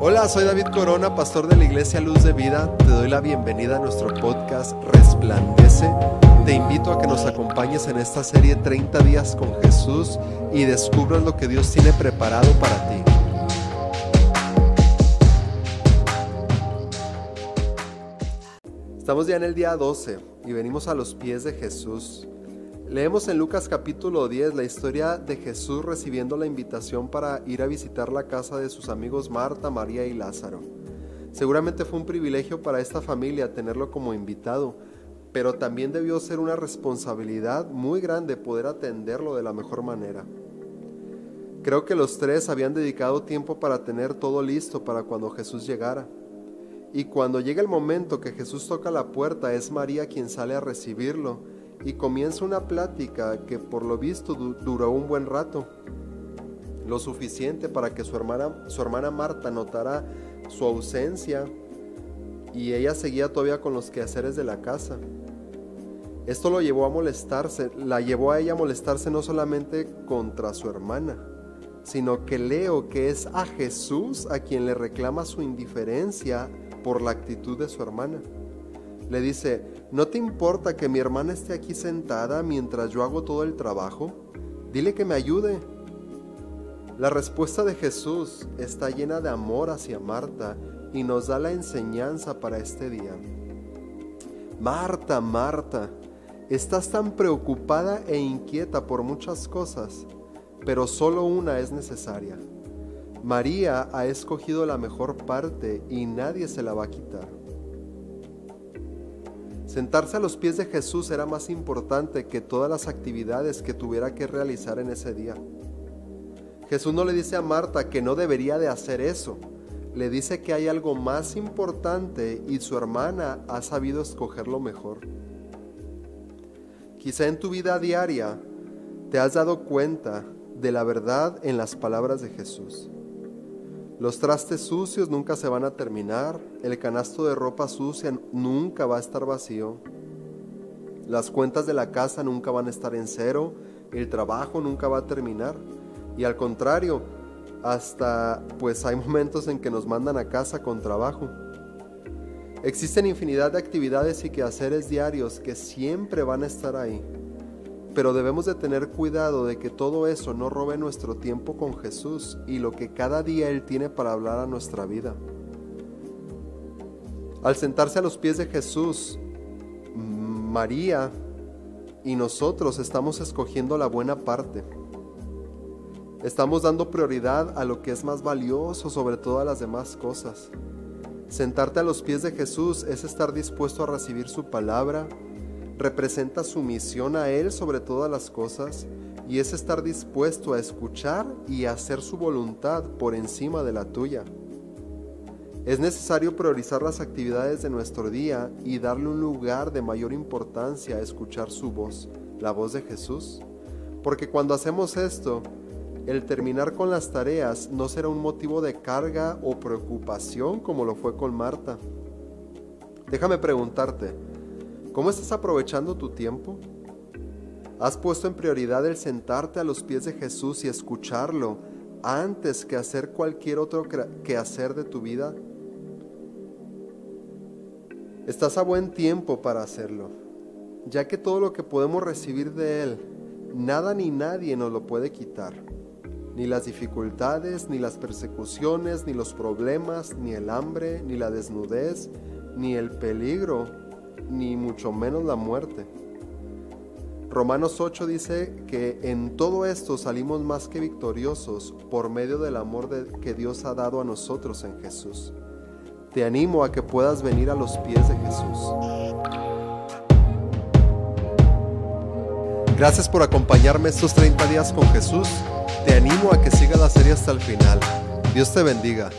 Hola, soy David Corona, pastor de la Iglesia Luz de Vida. Te doy la bienvenida a nuestro podcast Resplandece. Te invito a que nos acompañes en esta serie 30 días con Jesús y descubras lo que Dios tiene preparado para ti. Estamos ya en el día 12 y venimos a los pies de Jesús. Leemos en Lucas capítulo 10 la historia de Jesús recibiendo la invitación para ir a visitar la casa de sus amigos Marta, María y Lázaro. Seguramente fue un privilegio para esta familia tenerlo como invitado, pero también debió ser una responsabilidad muy grande poder atenderlo de la mejor manera. Creo que los tres habían dedicado tiempo para tener todo listo para cuando Jesús llegara. Y cuando llega el momento que Jesús toca la puerta, es María quien sale a recibirlo y comienza una plática que por lo visto duró un buen rato, lo suficiente para que su hermana, su hermana Marta notara su ausencia y ella seguía todavía con los quehaceres de la casa. Esto lo llevó a molestarse, la llevó a ella a molestarse no solamente contra su hermana, sino que leo que es a Jesús a quien le reclama su indiferencia por la actitud de su hermana. Le dice, ¿no te importa que mi hermana esté aquí sentada mientras yo hago todo el trabajo? Dile que me ayude. La respuesta de Jesús está llena de amor hacia Marta y nos da la enseñanza para este día. Marta, Marta, estás tan preocupada e inquieta por muchas cosas, pero solo una es necesaria. María ha escogido la mejor parte y nadie se la va a quitar. Sentarse a los pies de Jesús era más importante que todas las actividades que tuviera que realizar en ese día. Jesús no le dice a Marta que no debería de hacer eso, le dice que hay algo más importante y su hermana ha sabido escogerlo mejor. Quizá en tu vida diaria te has dado cuenta de la verdad en las palabras de Jesús. Los trastes sucios nunca se van a terminar, el canasto de ropa sucia nunca va a estar vacío, las cuentas de la casa nunca van a estar en cero, el trabajo nunca va a terminar. Y al contrario, hasta pues hay momentos en que nos mandan a casa con trabajo. Existen infinidad de actividades y quehaceres diarios que siempre van a estar ahí pero debemos de tener cuidado de que todo eso no robe nuestro tiempo con Jesús y lo que cada día Él tiene para hablar a nuestra vida. Al sentarse a los pies de Jesús, María y nosotros estamos escogiendo la buena parte. Estamos dando prioridad a lo que es más valioso sobre todas las demás cosas. Sentarte a los pies de Jesús es estar dispuesto a recibir su palabra, representa sumisión a Él sobre todas las cosas y es estar dispuesto a escuchar y hacer su voluntad por encima de la tuya. Es necesario priorizar las actividades de nuestro día y darle un lugar de mayor importancia a escuchar su voz, la voz de Jesús, porque cuando hacemos esto, el terminar con las tareas no será un motivo de carga o preocupación como lo fue con Marta. Déjame preguntarte, ¿Cómo estás aprovechando tu tiempo? ¿Has puesto en prioridad el sentarte a los pies de Jesús y escucharlo antes que hacer cualquier otro quehacer de tu vida? Estás a buen tiempo para hacerlo, ya que todo lo que podemos recibir de Él, nada ni nadie nos lo puede quitar. Ni las dificultades, ni las persecuciones, ni los problemas, ni el hambre, ni la desnudez, ni el peligro ni mucho menos la muerte. Romanos 8 dice que en todo esto salimos más que victoriosos por medio del amor que Dios ha dado a nosotros en Jesús. Te animo a que puedas venir a los pies de Jesús. Gracias por acompañarme estos 30 días con Jesús. Te animo a que sigas la serie hasta el final. Dios te bendiga.